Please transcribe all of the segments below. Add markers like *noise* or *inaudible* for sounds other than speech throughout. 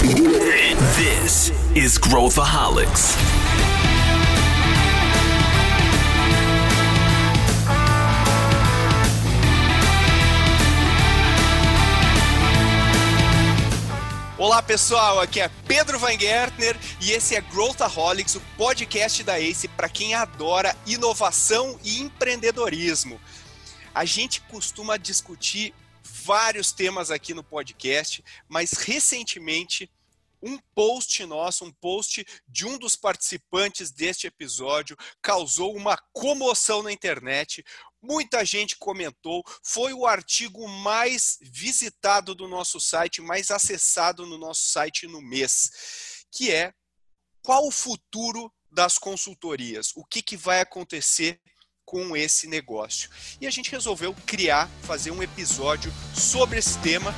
This is Growthaholics. Olá pessoal, aqui é Pedro Van Gertner e esse é Growthaholics, o podcast da ACE para quem adora inovação e empreendedorismo. A gente costuma discutir vários temas aqui no podcast, mas recentemente um post nosso, um post de um dos participantes deste episódio causou uma comoção na internet. Muita gente comentou, foi o artigo mais visitado do nosso site, mais acessado no nosso site no mês, que é qual o futuro das consultorias? O que, que vai acontecer com esse negócio? E a gente resolveu criar, fazer um episódio sobre esse tema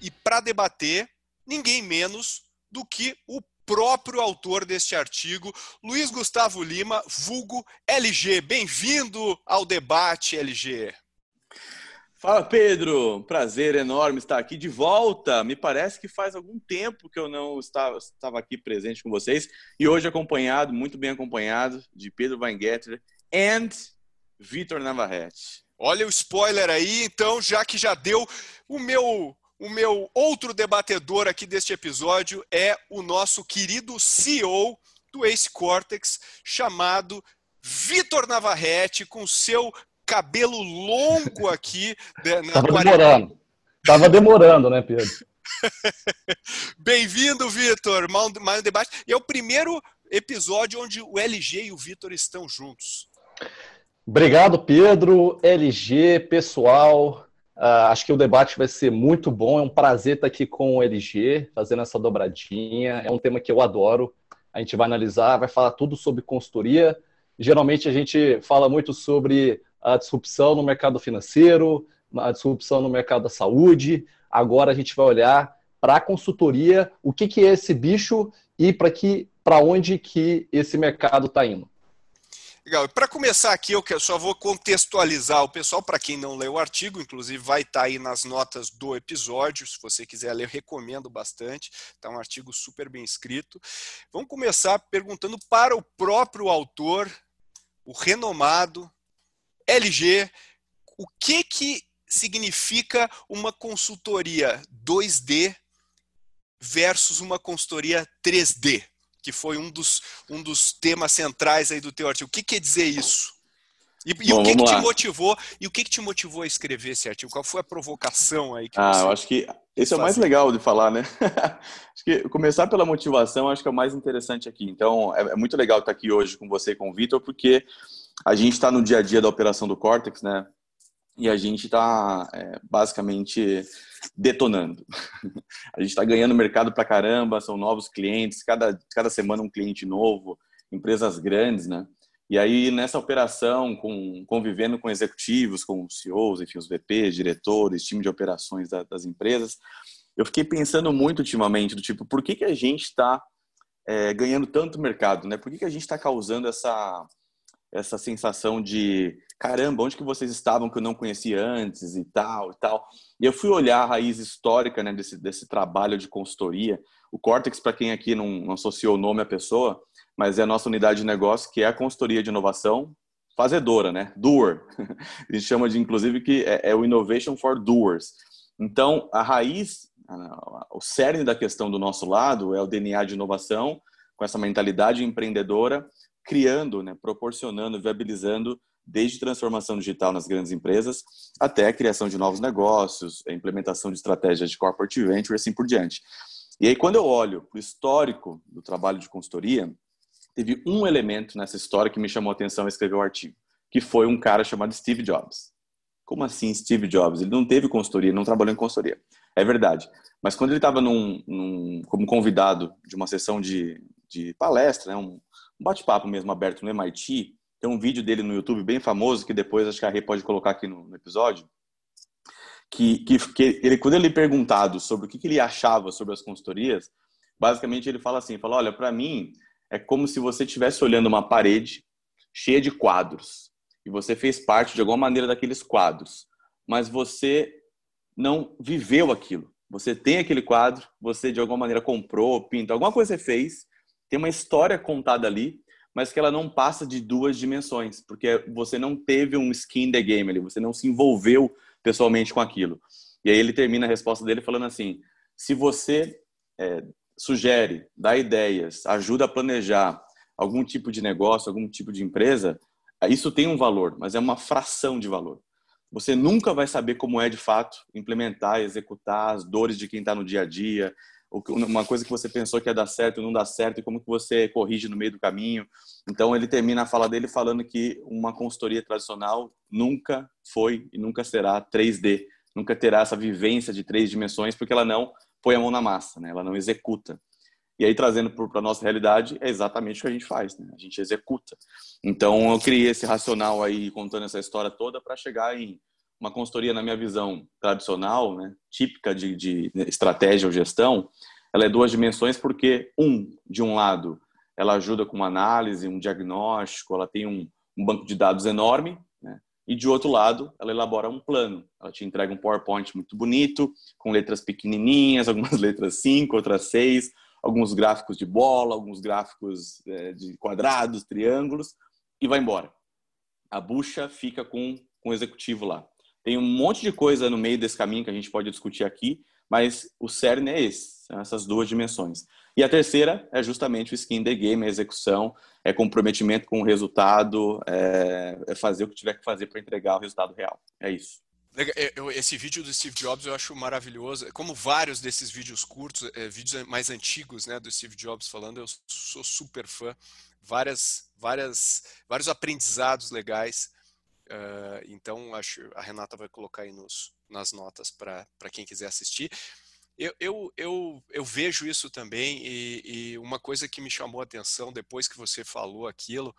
e para debater ninguém menos do que o próprio autor deste artigo, Luiz Gustavo Lima, vulgo LG. Bem-vindo ao debate, LG. Fala, Pedro. Prazer enorme estar aqui de volta. Me parece que faz algum tempo que eu não estava, estava aqui presente com vocês e hoje acompanhado, muito bem acompanhado, de Pedro Weingetter and Vitor Navarrete. Olha o spoiler aí, então, já que já deu o meu o meu outro debatedor aqui deste episódio é o nosso querido CEO do Ace Cortex, chamado Vitor Navarrete, com seu cabelo longo aqui. Na Tava demorando. Tava demorando, né, Pedro? *laughs* Bem-vindo, Vitor. Mais um debate. E é o primeiro episódio onde o LG e o Vitor estão juntos. Obrigado, Pedro, LG, pessoal. Uh, acho que o debate vai ser muito bom. É um prazer estar aqui com o LG, fazendo essa dobradinha. É um tema que eu adoro. A gente vai analisar, vai falar tudo sobre consultoria. Geralmente a gente fala muito sobre a disrupção no mercado financeiro, a disrupção no mercado da saúde. Agora a gente vai olhar para a consultoria, o que, que é esse bicho e para que para onde que esse mercado está indo. Legal. Para começar aqui, eu só vou contextualizar o pessoal, para quem não leu o artigo, inclusive vai estar tá aí nas notas do episódio, se você quiser ler, recomendo bastante. Está um artigo super bem escrito. Vamos começar perguntando para o próprio autor, o renomado LG, o que que significa uma consultoria 2D versus uma consultoria 3D? que foi um dos, um dos temas centrais aí do teu artigo. O que quer dizer isso? E, e Bom, o que, que te motivou? E o que, que te motivou a escrever esse artigo? Qual foi a provocação aí? Que ah, eu acho que esse é o mais legal de falar, né? *laughs* acho que começar pela motivação acho que é o mais interessante aqui. Então, é, é muito legal estar aqui hoje com você e com o Vitor, porque a gente está no dia a dia da operação do Cortex, né? E a gente está é, basicamente detonando. *laughs* A gente está ganhando mercado para caramba, são novos clientes, cada, cada semana um cliente novo, empresas grandes, né? E aí, nessa operação, com, convivendo com executivos, com CEOs, enfim, os VPs, diretores, time de operações da, das empresas, eu fiquei pensando muito ultimamente, do tipo, por que, que a gente está é, ganhando tanto mercado, né? Por que, que a gente está causando essa, essa sensação de caramba, onde que vocês estavam que eu não conhecia antes e tal e tal. E eu fui olhar a raiz histórica né, desse, desse trabalho de consultoria. O Cortex, para quem aqui não, associou o nome à pessoa, mas é a nossa unidade de negócio, que é a consultoria de inovação fazedora, né? Doer. *laughs* A gente chama de, inclusive, que é, é o Innovation for Doers. Então, a raiz, o cerne da questão do nosso lado é o DNA de inovação, com essa mentalidade empreendedora, criando, né, proporcionando, viabilizando desde transformação digital nas grandes empresas até a criação de novos negócios, a implementação de estratégias de corporate venture e assim por diante. E aí, quando eu olho para o histórico do trabalho de consultoria, teve um elemento nessa história que me chamou a atenção a escrever o artigo, que foi um cara chamado Steve Jobs. Como assim Steve Jobs? Ele não teve consultoria, não trabalhou em consultoria. É verdade. Mas quando ele estava como convidado de uma sessão de, de palestra, né, um bate-papo mesmo aberto no MIT, tem um vídeo dele no YouTube bem famoso, que depois acho que a Rê pode colocar aqui no, no episódio, que, que, que, ele, quando ele é perguntado sobre o que, que ele achava sobre as consultorias, basicamente ele fala assim, fala, olha, para mim é como se você estivesse olhando uma parede cheia de quadros. e você fez parte de alguma maneira daqueles quadros, mas você não viveu aquilo. Você tem aquele quadro, você de alguma maneira comprou, pintou, alguma coisa você fez, tem uma história contada ali, mas que ela não passa de duas dimensões, porque você não teve um skin the game ali, você não se envolveu pessoalmente com aquilo. E aí ele termina a resposta dele falando assim: se você é, sugere, dá ideias, ajuda a planejar algum tipo de negócio, algum tipo de empresa, isso tem um valor, mas é uma fração de valor. Você nunca vai saber como é de fato implementar, executar as dores de quem está no dia a dia, uma coisa que você pensou que ia dar certo não dá certo e como que você corrige no meio do caminho. Então ele termina a fala dele falando que uma consultoria tradicional nunca foi e nunca será 3D, nunca terá essa vivência de três dimensões porque ela não põe a mão na massa, né? Ela não executa. E aí trazendo para a nossa realidade é exatamente o que a gente faz, né? A gente executa. Então eu criei esse racional aí contando essa história toda para chegar em uma consultoria, na minha visão tradicional, né, típica de, de estratégia ou gestão, ela é duas dimensões porque, um, de um lado, ela ajuda com uma análise, um diagnóstico, ela tem um, um banco de dados enorme, né, e de outro lado, ela elabora um plano. Ela te entrega um PowerPoint muito bonito, com letras pequenininhas, *laughs* algumas letras 5, outras 6, alguns gráficos de bola, alguns gráficos é, de quadrados, triângulos, e vai embora. A bucha fica com, com o executivo lá. Tem um monte de coisa no meio desse caminho que a gente pode discutir aqui, mas o cerne é esse, são essas duas dimensões. E a terceira é justamente o skin the game, a execução, é comprometimento com o resultado, é, é fazer o que tiver que fazer para entregar o resultado real. É isso. Esse vídeo do Steve Jobs eu acho maravilhoso, como vários desses vídeos curtos, é, vídeos mais antigos, né, do Steve Jobs falando, eu sou super fã, várias, várias, vários aprendizados legais. Uh, então, acho a Renata vai colocar aí nos, nas notas para quem quiser assistir. Eu, eu, eu, eu, vejo isso também e, e, uma coisa que me chamou a atenção depois que você falou aquilo,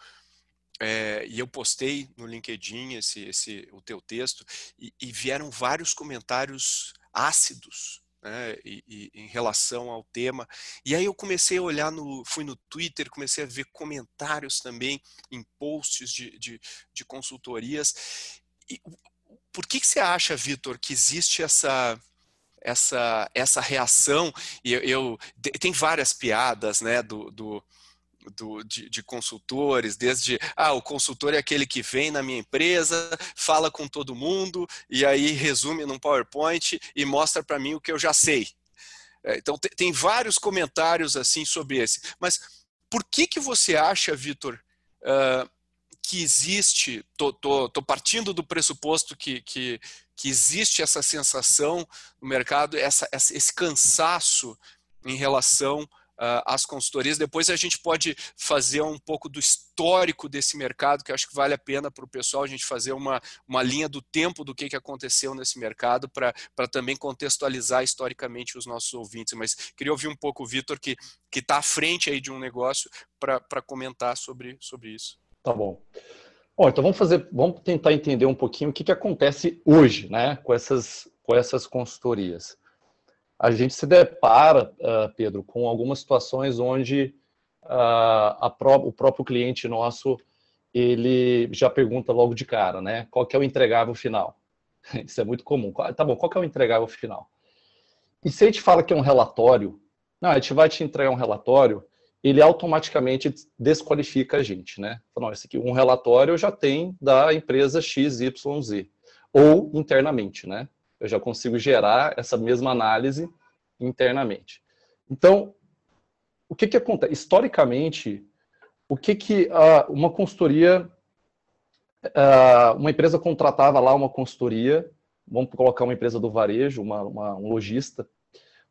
é, e eu postei no LinkedIn esse, esse, o teu texto, e, e vieram vários comentários ácidos né, e, e, em relação ao tema. E aí eu comecei a olhar no, fui no Twitter, comecei a ver comentários também em posts de, de, de consultorias. E, por que, que você acha, Vitor, que existe essa essa essa reação? E eu, eu tem várias piadas, né, do, do do, de, de, consultores, desde ah, o consultor é aquele que vem na minha empresa, fala com todo mundo e aí resume num PowerPoint e mostra para mim o que eu já sei. É, então tem, tem, vários comentários assim sobre esse. Mas por que que você acha, Vitor, uh, que existe? Tô, tô, tô, partindo do pressuposto que, que, que existe essa sensação no mercado, essa, esse cansaço em relação uh, as consultorias. Depois a gente pode fazer um pouco do histórico desse mercado, que acho que vale a pena para o pessoal a gente fazer uma, uma linha do tempo do que, que aconteceu nesse mercado para também contextualizar historicamente os nossos ouvintes. Mas queria ouvir um pouco o Vitor, que está à frente aí de um negócio, para comentar sobre, sobre isso. Tá bom. Bom, então vamos fazer, vamos tentar entender um pouquinho o que, que acontece hoje, né, com essas, com essas consultorias a gente se depara, uh, Pedro, com algumas situações onde uh, pró o próprio cliente nosso ele já pergunta logo de cara, né? Qual que é o entregável final? *laughs* Isso é muito comum. Tá bom, qual que é o entregável final? E se a gente fala que é um relatório, não, a gente vai te entregar um relatório, ele automaticamente desqualifica a gente, né? Não, esse aqui, um relatório já tem da empresa XYZ, ou internamente, né? Eu já consigo gerar essa mesma análise internamente. Então, o que que acontece? Historicamente, o que que uh, uma consultoria, uh, uma empresa contratava lá uma consultoria, vamos colocar uma empresa do varejo, uma, uma um lojista,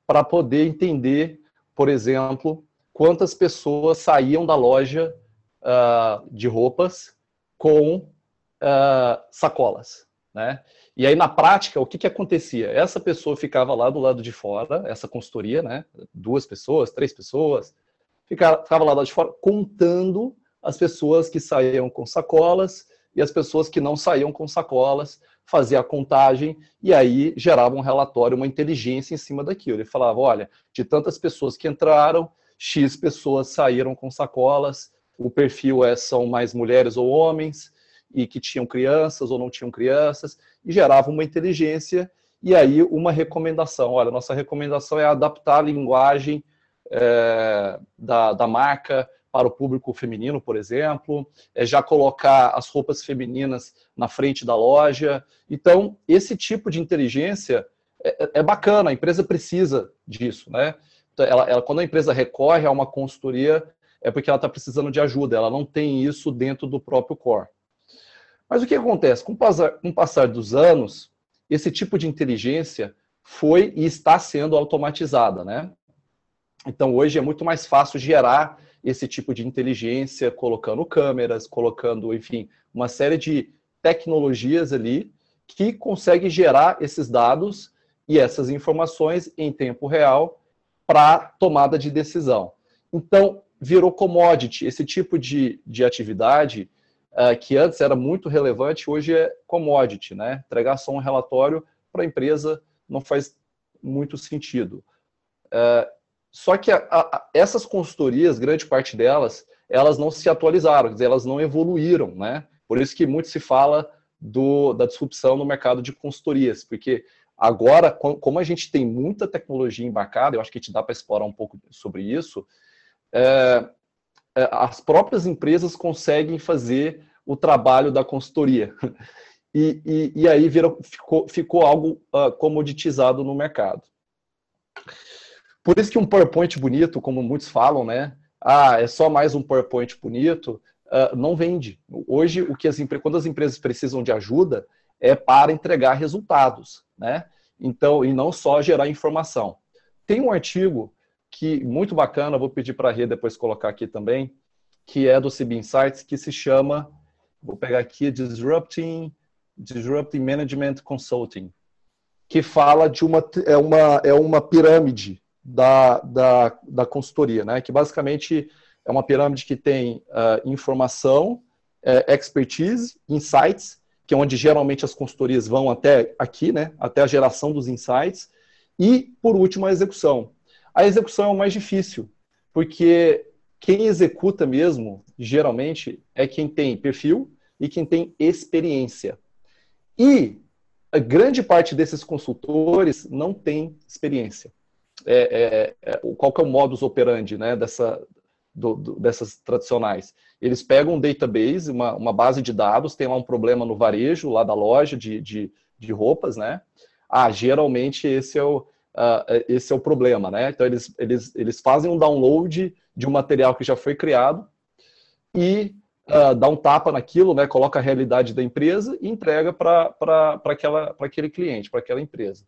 para poder entender, por exemplo, quantas pessoas saíam da loja uh, de roupas com sacolas, né? E aí, na prática, o que, que acontecia? Essa pessoa ficava lá do lado de fora, essa consultoria, né? Duas pessoas, três pessoas, ficava, ficava lá do lado de fora contando as pessoas que saíam com sacolas e as pessoas que não saíam com sacolas, fazia a contagem e aí gerava um relatório, uma inteligência em cima daquilo. Ele falava: olha, de tantas pessoas que entraram, X pessoas saíram com sacolas, o perfil é são mais mulheres ou homens, e que tinham crianças ou não tinham crianças, e gerava uma inteligência e aí uma recomendação. Olha, nossa recomendação é adaptar a linguagem é, da, da marca para o público feminino, por exemplo, é já colocar as roupas femininas na frente da loja. Então, esse tipo de inteligência é, é, é bacana, a empresa precisa disso, né? Então, ela, ela, quando a empresa recorre a uma consultoria, é porque ela está precisando de ajuda, ela não tem isso dentro do próprio core. Mas o que acontece? Com o passar, com o passar dos anos, esse tipo de inteligência foi e está sendo automatizada, né? Então, hoje é muito mais fácil gerar esse tipo de inteligência, colocando câmeras, colocando, enfim, uma série de tecnologias ali que consegue gerar esses dados e essas informações em tempo real para tomada de decisão. Então, virou commodity. Esse tipo de, de atividade, que antes era muito relevante, hoje é commodity. Né? Entregar só um relatório para a empresa não faz muito sentido. Uh, só que a, a, essas consultorias, grande parte delas, elas não se atualizaram, dizer, elas não evoluíram, né? Por isso que muito se fala do, da disrupção no mercado de consultorias, porque agora, como a gente tem muita tecnologia embarcada, eu acho que te dá para explorar um pouco sobre isso, é, as próprias empresas conseguem fazer o trabalho da consultoria. *laughs* E, e, e aí virou, ficou, ficou algo uh, comoditizado no mercado. Por isso que um PowerPoint bonito, como muitos falam, né? Ah, é só mais um PowerPoint bonito, uh, não vende. Hoje, o que as quando as empresas precisam de ajuda, é para entregar resultados, né? Então, e não só gerar informação. Tem um artigo que muito bacana, vou pedir para a Rê depois colocar aqui também, que é do CB Insights, que se chama, vou pegar aqui, Disrupting, Disrupting Management Consulting, que fala de uma, é uma, é uma pirâmide da, da, da consultoria, né? que basicamente é uma pirâmide que tem uh, informação, uh, expertise, insights, que é onde geralmente as consultorias vão até aqui, né? até a geração dos insights, e, por último, a execução. A execução é o mais difícil, porque quem executa mesmo, geralmente, é quem tem perfil e quem tem experiência. E a grande parte desses consultores não tem experiência é, é, é, qual que é o modus operandi né, dessa, do, do, dessas tradicionais? Eles pegam um database, uma, uma, base de dados, tem lá um problema no varejo, lá da loja de, de, de roupas, né? Ah, geralmente esse é o, uh, esse é o problema, né? Então eles, eles, eles fazem um download de um material que já foi criado e uh, dá um tapa naquilo, né? Coloca a realidade da empresa e entrega para aquele cliente, para aquela empresa.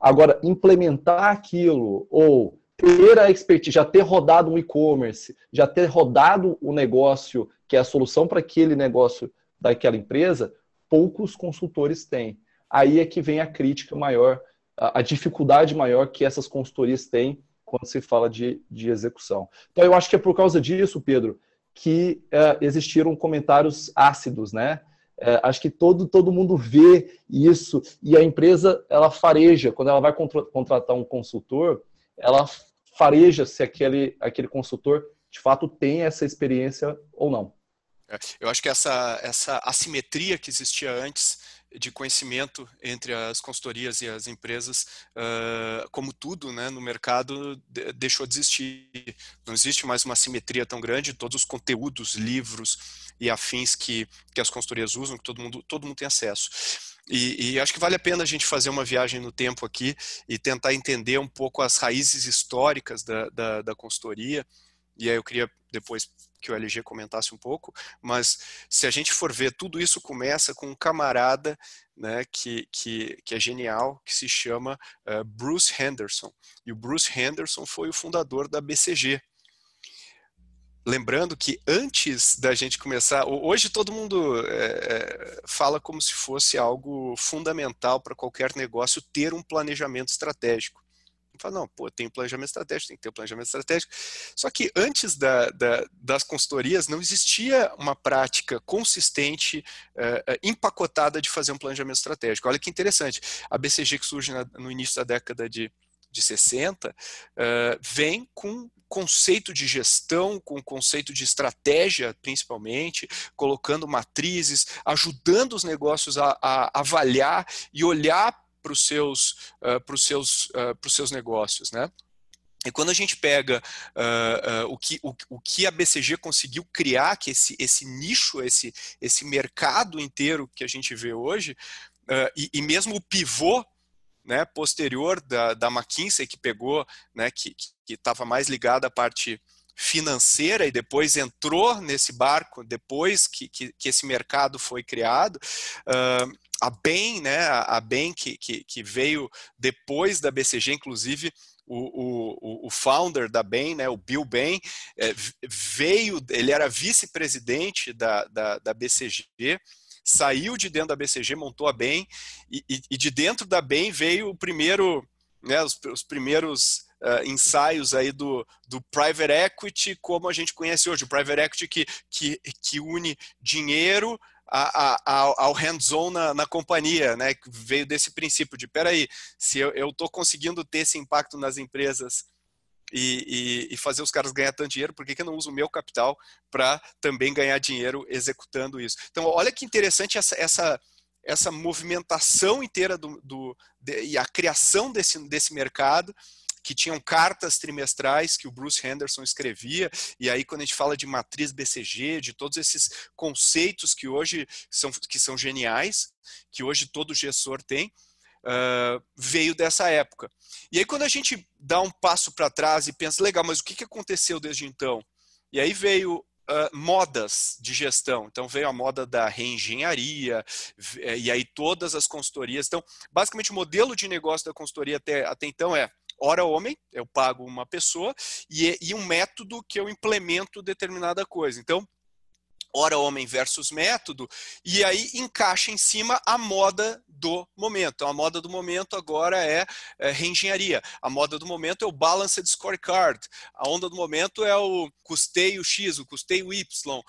Agora, implementar aquilo ou ter a expertise, já ter rodado um e-commerce, já ter rodado o negócio que é a solução para aquele negócio daquela empresa, poucos consultores têm. Aí é que vem a crítica maior, a, dificuldade maior que essas consultorias têm quando se fala de, de execução. Então, eu acho que é por causa disso, Pedro, que uh, existiram comentários ácidos, né? É, acho que todo, todo mundo vê isso e a empresa ela fareja quando ela vai contratar um consultor, ela fareja se aquele, aquele consultor de fato tem essa experiência ou não. É, eu acho que essa, essa assimetria que existia antes de conhecimento entre as consultorias e as empresas, uh, como tudo né, no mercado, deixou de existir. Não existe mais uma simetria tão grande, todos os conteúdos, livros e afins que, que as consultorias usam, que todo mundo, todo mundo tem acesso. E, e, acho que vale a pena a gente fazer uma viagem no tempo aqui e tentar entender um pouco as raízes históricas da, da, da consultoria. E aí eu queria depois que o LG comentasse um pouco, mas se a gente for ver, tudo isso começa com um camarada né, que, que, que é genial, que se chama uh, Bruce Henderson. E o Bruce Henderson foi o fundador da BCG, lembrando que antes da gente começar, hoje todo mundo é, fala como se fosse algo fundamental para qualquer negócio ter um planejamento estratégico. Fala, não, pô, tem um planejamento estratégico, tem que ter um planejamento estratégico. Só que antes da, da, das consultorias não existia uma prática consistente, uh, empacotada de fazer um planejamento estratégico. Olha que interessante. A BCG, que surge na, no início da década de, de 60, uh, vem com conceito de gestão, com conceito de estratégia, principalmente, colocando matrizes, ajudando os negócios a, a avaliar e olhar para os seus, uh, seus, uh, seus negócios, né? E quando a gente pega uh, uh, o, que, o, o, que a BCG conseguiu criar, que esse, esse nicho, esse, esse mercado inteiro que a gente vê hoje, uh, e, e, mesmo o pivô né, posterior da, da McKinsey, que pegou, né, que estava mais ligado à parte financeira e depois entrou nesse barco, depois que, que, que esse mercado foi criado, a BEM, né, a BEM que, que, que veio depois da BCG, inclusive, o, o, o founder da Bain, né, o Bill Bain, é, veio, ele era vice-presidente da, da, da, BCG, saiu de dentro da BCG, montou a Bain, e, e, de dentro da Bain veio o primeiro, né, os, os primeiros uh, ensaios aí do, do private equity como a gente conhece hoje, o private equity que, que, que une dinheiro a, a, ao hands-on na, na, companhia, né? Veio desse princípio de, peraí, se eu estou conseguindo ter esse impacto nas empresas e, e, e, fazer os caras ganhar tanto dinheiro, por que, que eu não uso o meu capital para também ganhar dinheiro executando isso? Então, olha que interessante essa, essa, essa movimentação inteira do, do de, e a criação desse, desse mercado que tinham cartas trimestrais que o Bruce Henderson escrevia, e aí quando a gente fala de matriz BCG, de todos esses conceitos que hoje são, que são geniais, que hoje todo gestor tem, uh, veio dessa época. E aí quando a gente dá um passo para trás e pensa, legal, mas o que, que aconteceu desde então? E aí veio Uh, modas de gestão. Então veio a moda da reengenharia, eh, e aí todas as consultorias. Então, basicamente, o modelo de negócio da consultoria até, até então é hora homem, eu pago uma pessoa, e, e um método que eu implemento determinada coisa. Então, hora homem versus método, e aí encaixa em cima a moda do momento. Então, a moda do momento agora é, é reengenharia. A moda do momento é o balanced scorecard. A onda do momento é o custeio X, o custeio Y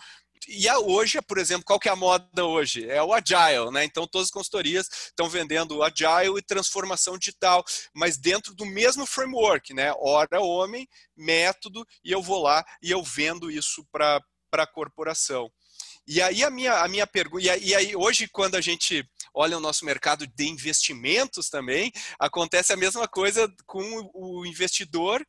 e hoje, por exemplo, qual que é a moda hoje? É o Agile, né? Então todas as consultorias estão vendendo Agile e transformação digital, mas dentro do mesmo framework, né? Hora homem, método, e eu vou lá e eu vendo isso para a corporação. E aí a minha, a minha pergunta, e aí hoje quando a gente olha o nosso mercado de investimentos também, acontece a mesma coisa com o investidor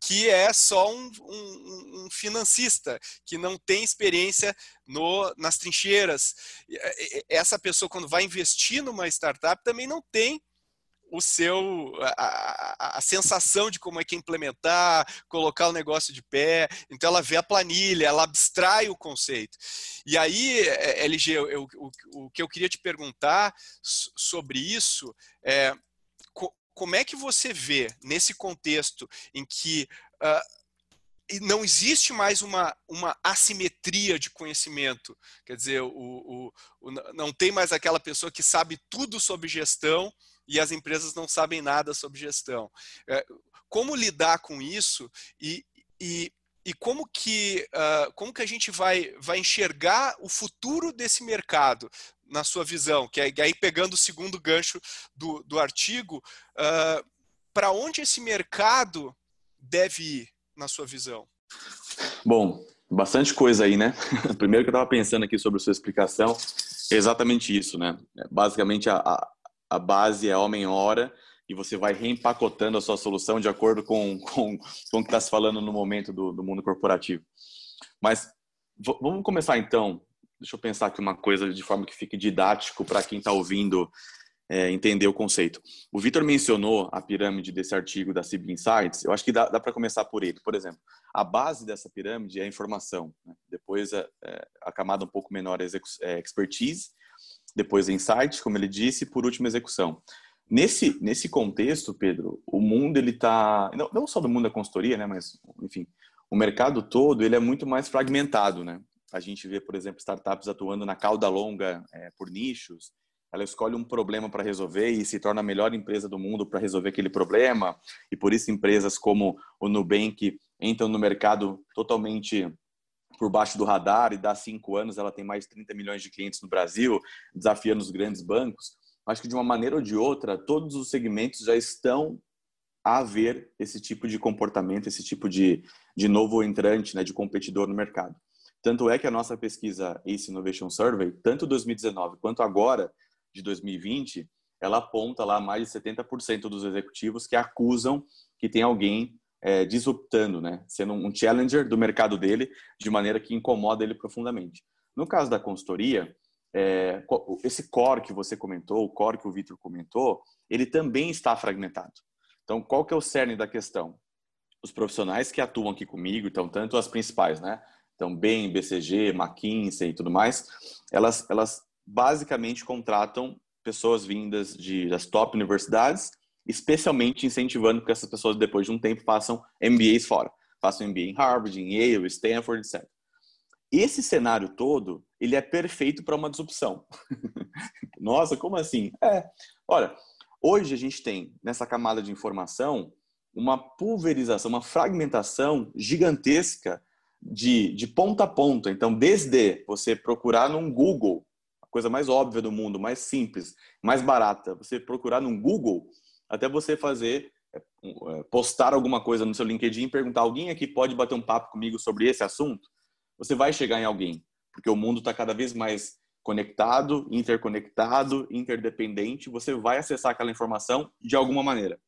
que é só um, um, um, financista, que não tem experiência no, nas trincheiras. Essa pessoa, quando vai investir numa startup, também não tem o seu a, a, a, sensação de como é que implementar, colocar o negócio de pé. Então ela vê a planilha, ela abstrai o conceito. E aí, é, LG, eu, eu, o, o que eu queria te perguntar sobre isso é como é que você vê nesse contexto em que uh, não existe mais uma, uma assimetria de conhecimento? Quer dizer, o, o, o, não tem mais aquela pessoa que sabe tudo sobre gestão e as empresas não sabem nada sobre gestão. É, como lidar com isso e, e, e como que, uh, como que a gente vai, vai enxergar o futuro desse mercado? Na sua visão, que é aí pegando o segundo gancho do, do artigo, uh, para onde esse mercado deve ir, na sua visão? Bom, bastante coisa aí, né? *laughs* Primeiro que eu estava pensando aqui sobre a sua explicação, é exatamente isso, né? Basicamente a, a, a base é homem-hora e você vai reempacotando a sua solução de acordo com, *laughs* com, com o que está se falando no momento do, do mundo corporativo. Mas vamos começar então Deixa eu pensar aqui uma coisa de forma que fique didático para quem está ouvindo é, entender o conceito. O Vitor mencionou a pirâmide desse artigo da CIB Insights. Eu acho que dá, dá para começar por ele. Por exemplo, a base dessa pirâmide é a informação. Né? Depois, é, é, a camada um pouco menor é, é expertise. Depois, é insight, como ele disse. E, por último, execução. Nesse, nesse contexto, Pedro, o mundo ele está não, não só do mundo da consultoria, né, mas enfim, o mercado todo ele é muito mais fragmentado, né? A gente vê, por exemplo, startups atuando na cauda longa é, por nichos. Ela escolhe um problema para resolver e se torna a melhor empresa do mundo para resolver aquele problema. E por isso empresas como o Nubank entram no mercado totalmente por baixo do radar e dá cinco anos ela tem mais de 30 milhões de clientes no Brasil, desafiando os grandes bancos. Acho que de uma maneira ou de outra, todos os segmentos já estão haver esse tipo de comportamento, esse tipo de, de novo entrante, né, de competidor no mercado. Tanto é que a nossa pesquisa Ace Innovation Survey, tanto 2019 quanto agora, de 2020, ela aponta lá mais de 70% dos executivos que acusam que tem alguém é, disruptando, né? sendo um challenger do mercado dele, de maneira que incomoda ele profundamente. No caso da consultoria, é, esse core que você comentou, o core que o Vitor comentou, ele também está fragmentado. Então, qual que é o cerne da questão? Os profissionais que atuam aqui comigo, então, tanto as principais, né? Então, BCG, McKinsey e tudo mais, elas, elas basicamente contratam pessoas vindas de, das top universidades, especialmente incentivando que essas pessoas, depois de um tempo, façam MBAs fora. Façam MBA em Harvard, em Yale, Stanford, etc. Esse cenário todo, ele é perfeito para uma disrupção. *laughs* Nossa, como assim? É, olha, hoje a gente tem, nessa camada de informação, uma pulverização, uma fragmentação gigantesca de, de ponta a ponta. Então, desde você procurar num Google, a coisa mais óbvia do mundo, mais simples, mais barata, você procurar num Google, até você fazer, é, é, postar alguma coisa no seu LinkedIn e perguntar: alguém aqui pode bater um papo comigo sobre esse assunto? Você vai chegar em alguém, porque o mundo está cada vez mais conectado, interconectado, interdependente. Você vai acessar aquela informação de alguma maneira.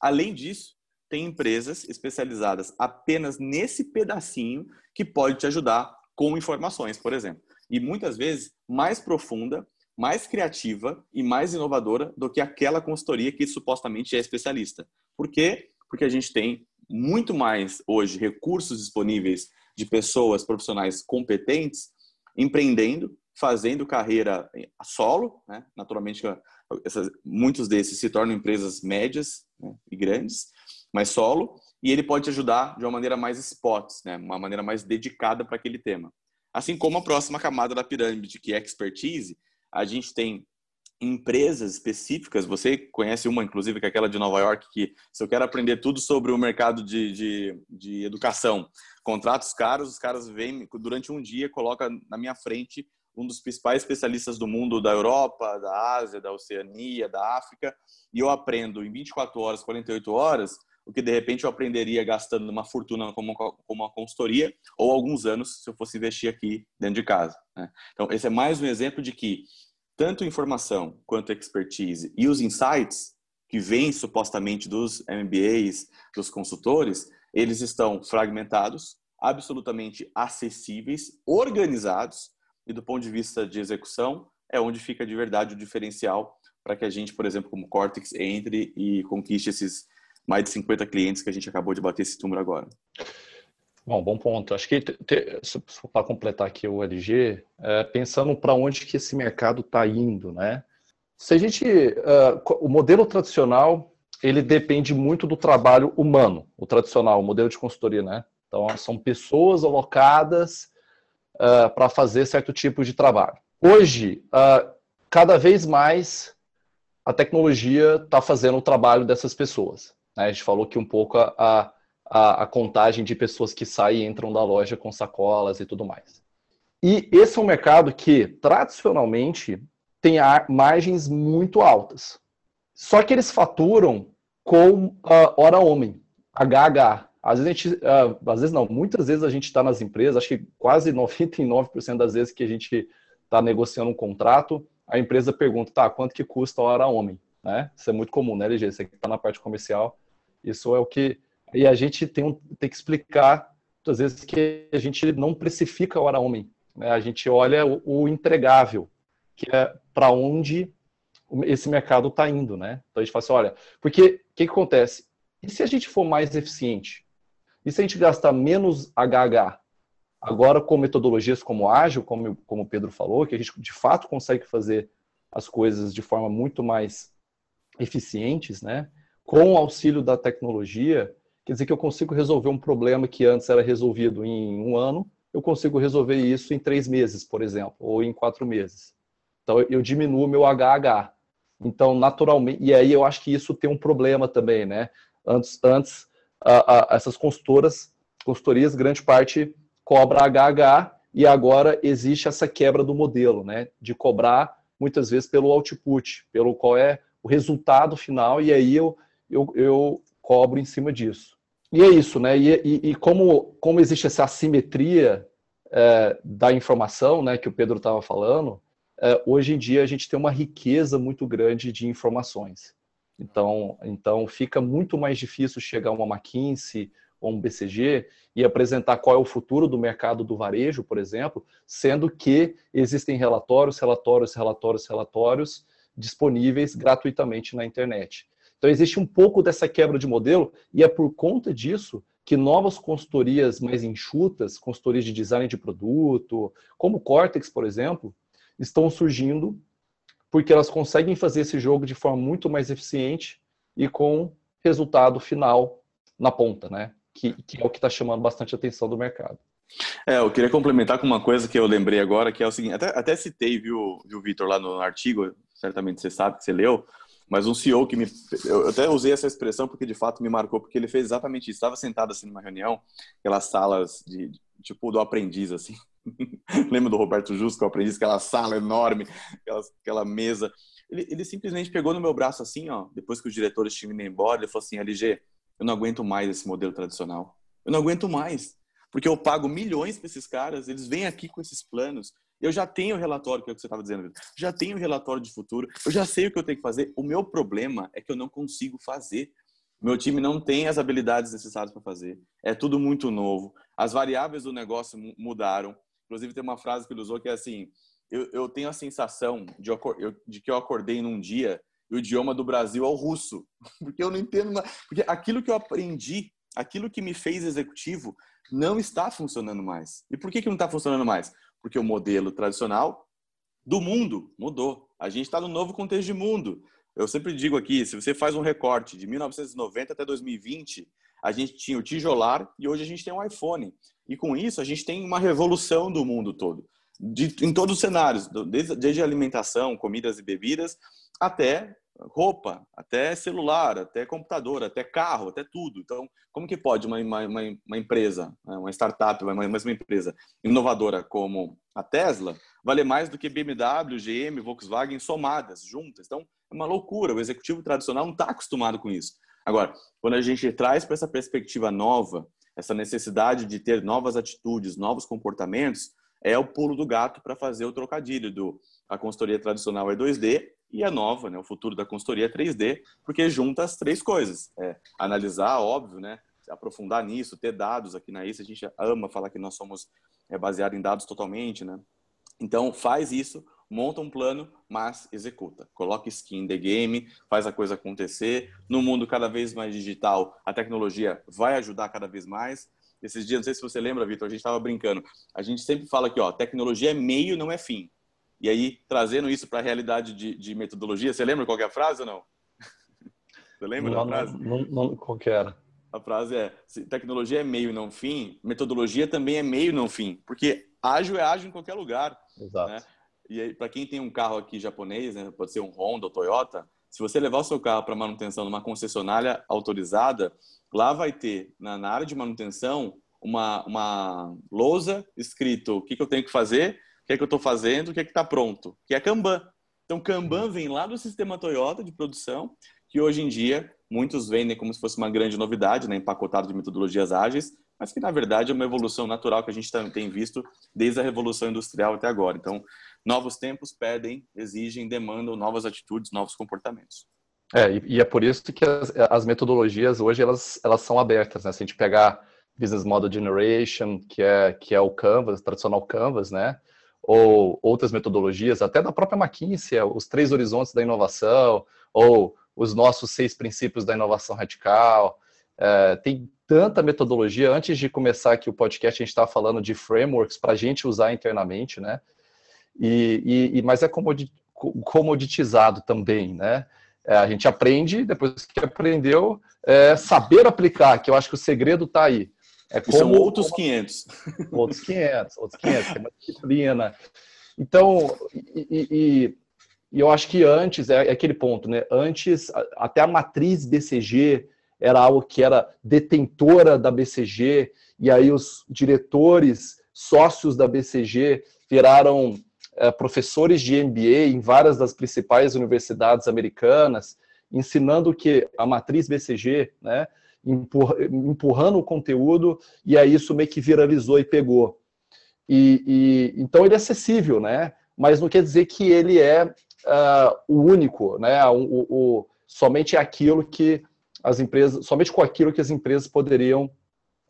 Além disso, tem empresas especializadas apenas nesse pedacinho que pode te ajudar com informações, por exemplo. E muitas vezes mais profunda, mais criativa e mais inovadora do que aquela consultoria que supostamente é especialista. Por quê? Porque a gente tem muito mais hoje recursos disponíveis de pessoas profissionais competentes empreendendo, fazendo carreira a solo, né? naturalmente muitos desses se tornam empresas médias né? e grandes, mais solo, e ele pode te ajudar de uma maneira mais spots, né? uma maneira mais dedicada para aquele tema. Assim como a próxima camada da pirâmide, que é expertise, a gente tem empresas específicas, você conhece uma, inclusive, que é aquela de Nova York, que se eu quero aprender tudo sobre o mercado de, de, de educação, contrato os caras, os caras vêm durante um dia, coloca na minha frente um dos principais especialistas do mundo da Europa, da Ásia, da Oceania, da África, e eu aprendo em 24 horas, 48 horas, o que de repente eu aprenderia gastando uma fortuna como, como uma consultoria ou alguns anos se eu fosse investir aqui dentro de casa. Né? Então, esse é mais um exemplo de que tanto informação quanto expertise e os insights que vêm supostamente dos MBAs, dos consultores, eles estão fragmentados, absolutamente acessíveis, organizados e do ponto de vista de execução é onde fica de verdade o diferencial para que a gente, por exemplo, como Cortex, entre e conquiste esses mais de 50 clientes que a gente acabou de bater esse número agora. Bom, bom ponto. Acho que para completar aqui o LG, é, pensando para onde que esse mercado está indo, né? Se a gente, uh, o modelo tradicional ele depende muito do trabalho humano, o tradicional, o modelo de consultoria, né? Então são pessoas alocadas uh, para fazer certo tipo de trabalho. Hoje, uh, cada vez mais a tecnologia está fazendo o trabalho dessas pessoas. Né? A gente falou aqui um pouco a, a, a, contagem de pessoas que saem e entram da loja com sacolas e tudo mais. E esse é um mercado que, tradicionalmente, tem margens muito altas. Só que eles faturam com uh, hora homem, HH. Às vezes, a gente, uh, às vezes não, muitas vezes a gente está nas empresas, acho que quase *laughs* 99% das vezes que a gente está negociando um contrato, a empresa pergunta, tá, quanto que custa a hora homem? Né? Isso é muito comum, né, LG? Você que está na parte comercial, isso é o que. E a gente tem, um, tem que explicar, muitas vezes, que a gente não precifica a hora homem. Né? A gente olha o, o entregável, que é para onde esse mercado está indo, né? Então a gente fala assim, olha, porque o que, que acontece? E se a gente for mais eficiente? E se a gente gastar menos HH? Agora, com metodologias como ágil, como, como o Pedro falou, que a gente de fato consegue fazer as coisas de forma muito mais eficientes, né? Com o auxílio da tecnologia, quer dizer que eu consigo resolver um problema que antes era resolvido em um ano, eu consigo resolver isso em três meses, por exemplo, ou em quatro meses. Então, eu diminuo meu HH. Então, naturalmente, e aí eu acho que isso tem um problema também, né? Antes, antes a, a, essas consultoras, consultorias, grande parte cobra HH, e agora existe essa quebra do modelo, né? De cobrar muitas vezes pelo output, pelo qual é o resultado final, e aí eu eu, eu cobro em cima disso. E é isso, né? E, e, e como, como existe essa assimetria é, da informação, né, que o Pedro estava falando, é, hoje em dia a gente tem uma riqueza muito grande de informações. Então, então fica muito mais difícil chegar a uma McKinsey ou um BCG e apresentar qual é o futuro do mercado do varejo, por exemplo, sendo que existem relatórios, relatórios, relatórios, relatórios disponíveis gratuitamente na internet. Então existe um pouco dessa quebra de modelo e é por conta disso que novas consultorias mais enxutas, consultorias de design de produto, como Cortex, por exemplo, estão surgindo porque elas conseguem fazer esse jogo de forma muito mais eficiente e com resultado final na ponta, né? Que, que é o que está chamando bastante atenção do mercado. É, eu queria complementar com uma coisa que eu lembrei agora, que é o seguinte, até, até citei, viu, viu Vitor, lá no artigo, certamente você sabe que você leu, mas um CEO que me. Eu até usei essa expressão porque de fato me marcou, porque ele fez exatamente isso. Estava sentado assim numa reunião, aquelas salas de tipo do aprendiz, assim. *laughs* Lembra do Roberto Justo, que é o aprendiz, aquela sala enorme, aquela, aquela mesa. Ele, ele, simplesmente pegou no meu braço assim, ó, depois que os diretores tinham ido embora, ele falou assim: LG, eu não aguento mais esse modelo tradicional. Eu não aguento mais. Porque eu pago milhões para esses caras, eles vêm aqui com esses planos. Eu já tenho o relatório, que é o que você estava dizendo, já tenho o relatório de futuro, eu já sei o que eu tenho que fazer. O meu problema é que eu não consigo fazer. Meu time não tem as habilidades necessárias para fazer. É tudo muito novo. As variáveis do negócio mudaram. Inclusive, tem uma frase que ele usou que é assim: eu, eu tenho a sensação de, de, que eu acordei num dia e o idioma do Brasil é o russo. *laughs* Porque eu não entendo. Porque aquilo que eu aprendi, aquilo que me fez executivo, não está funcionando mais. E por que, que não está funcionando mais? Porque o modelo tradicional do mundo mudou. A gente está no novo contexto de mundo. Eu sempre digo aqui, se você faz um recorte de 1990 até 2020, a gente tinha o tijolar e hoje a gente tem um iPhone. E com isso a gente tem uma revolução do mundo todo, de, em todos os cenários, desde, desde alimentação, comidas e bebidas, até roupa, até celular, até computador, até carro, até tudo. Então, como que pode uma, uma, uma empresa, né, uma startup, uma, uma empresa inovadora como a Tesla, valer mais do que BMW, GM, Volkswagen somadas, juntas? Então, é uma loucura. O executivo tradicional não está acostumado com isso. Agora, quando a gente traz para essa perspectiva nova, essa necessidade de ter novas atitudes, novos comportamentos, é o pulo do gato para fazer o trocadilho do a consultoria tradicional é 2D e a nova, né, o futuro da consultoria é 3D, porque junta as três coisas. É, analisar, óbvio, né, aprofundar nisso, ter dados aqui na ICE, a gente ama falar que nós somos é, em dados totalmente, né? Então, faz isso, monta um plano, mas executa. Coloca skin in the game, faz a coisa acontecer. No mundo cada vez mais digital, a tecnologia vai ajudar cada vez mais. Esses dias, não sei se você lembra, Vitor, a gente estava brincando. A gente sempre fala que ó, tecnologia é meio, não é fim. E aí, trazendo isso para a realidade de, de, metodologia, você lembra qual é a frase ou não? *laughs* Você lembra não, da frase? Não, não, qual que era? A frase é: tecnologia é meio, não fim, metodologia também é meio, não fim. Porque ágil é ágil em qualquer lugar. Exato. Né? E aí, para quem tem um carro aqui japonês, né, pode ser um Honda ou Toyota, se você levar o seu carro para manutenção numa concessionária autorizada, lá vai ter, na, na área de manutenção, uma, uma lousa escrito o que, que eu tenho que fazer, que, é que eu estou fazendo, o que é que está pronto, que é Kanban. Então, Kanban vem lá do sistema Toyota de produção, que hoje em dia muitos vendem como se fosse uma grande novidade, né, empacotado de metodologias ágeis, mas que na verdade é uma evolução natural que a gente tem visto desde a revolução industrial até agora. Então, novos tempos pedem, exigem, demandam novas atitudes, novos comportamentos. É, e, é por isso que as, as, metodologias hoje elas, elas são abertas, né? Se a gente pegar Business Model Generation, que é, que é o Canvas, tradicional Canvas, né? Ou outras metodologias, até da própria McKinsey, os três horizontes da inovação, ou os nossos seis princípios da inovação radical. É, tem tanta metodologia. Antes de começar aqui o podcast, a gente estava falando de frameworks para a gente usar internamente, né? E, e, mas é comoditizado também, né? É, a gente aprende, depois que aprendeu, é, saber aplicar, que eu acho que o segredo está aí. É como, são outros 500. *laughs* Outros 500, outros 500, é uma disciplina. Então, e, e, e, eu acho que antes, é, é aquele ponto, né? Antes, até a matriz BCG era algo que era detentora da BCG, e aí os diretores, sócios da BCG, viraram é, professores de MBA em várias das principais universidades americanas, ensinando que a matriz BCG, né, empurrando o conteúdo, e aí isso meio que viralizou e pegou. E, e, então ele é acessível, né? Mas não quer dizer que ele é uh, o único, né? O, o, o, somente aquilo que as empresas, somente com aquilo que as empresas poderiam